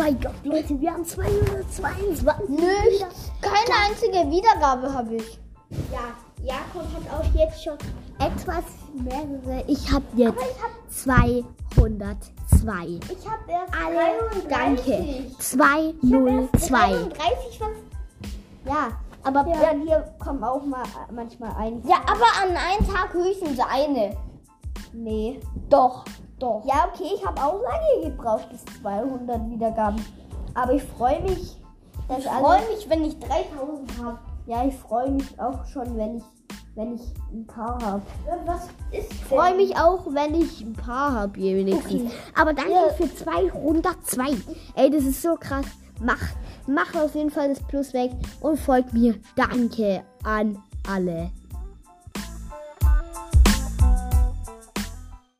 mein Gott, Leute, wir haben 222. Nicht. Keine einzige Wiedergabe habe ich. Ja, Jakob hat auch jetzt schon etwas mehrere. Ich habe jetzt 202. Ich habe erst Alle, danke. erst 202. 33 was. Ja, aber Ja. ja. hier kommen auch mal äh, manchmal ein. Ja, aber an einem Tag höchstens eine. Nee. Doch, doch. Ja, okay, ich habe auch lange gebraucht bis 200 Wiedergaben. Aber ich freue mich, dass Ich freue mich, wenn ich 3000 habe. Ja, ich freue mich auch schon, wenn ich, wenn ich ein paar habe. Was ist Ich freue mich auch, wenn ich ein paar habe, wenigstens. Okay. Aber danke Ja. für 202. Ey, das ist so krass. Mach, mach auf jeden Fall das Plus weg und folgt mir. Danke an alle.